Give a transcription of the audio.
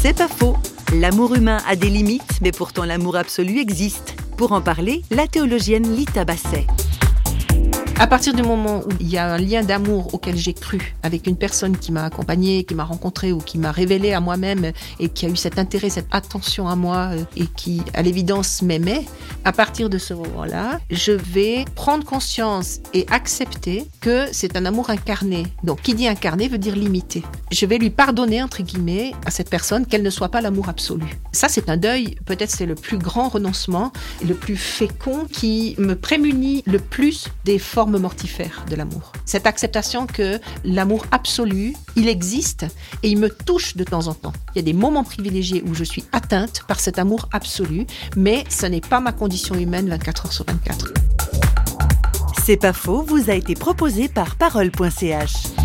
C'est pas faux. L'amour humain a des limites, mais pourtant l'amour absolu existe. Pour en parler, la théologienne Lita Basset. À partir du moment où il y a un lien d'amour auquel j'ai cru avec une personne qui m'a accompagnée, qui m'a rencontrée ou qui m'a révélé à moi-même et qui a eu cet intérêt, cette attention à moi et qui, à l'évidence, m'aimait, à partir de ce moment-là, je vais prendre conscience et accepter que c'est un amour incarné. Donc, qui dit incarné veut dire limité. Je vais lui pardonner, entre guillemets, à cette personne qu'elle ne soit pas l'amour absolu. Ça, c'est un deuil, peut-être c'est le plus grand renoncement, le plus fécond qui me prémunit le plus des formes mortifère de l'amour. Cette acceptation que l'amour absolu, il existe et il me touche de temps en temps. Il y a des moments privilégiés où je suis atteinte par cet amour absolu, mais ce n'est pas ma condition humaine 24 heures sur 24. C'est pas faux, vous a été proposé par parole.ch.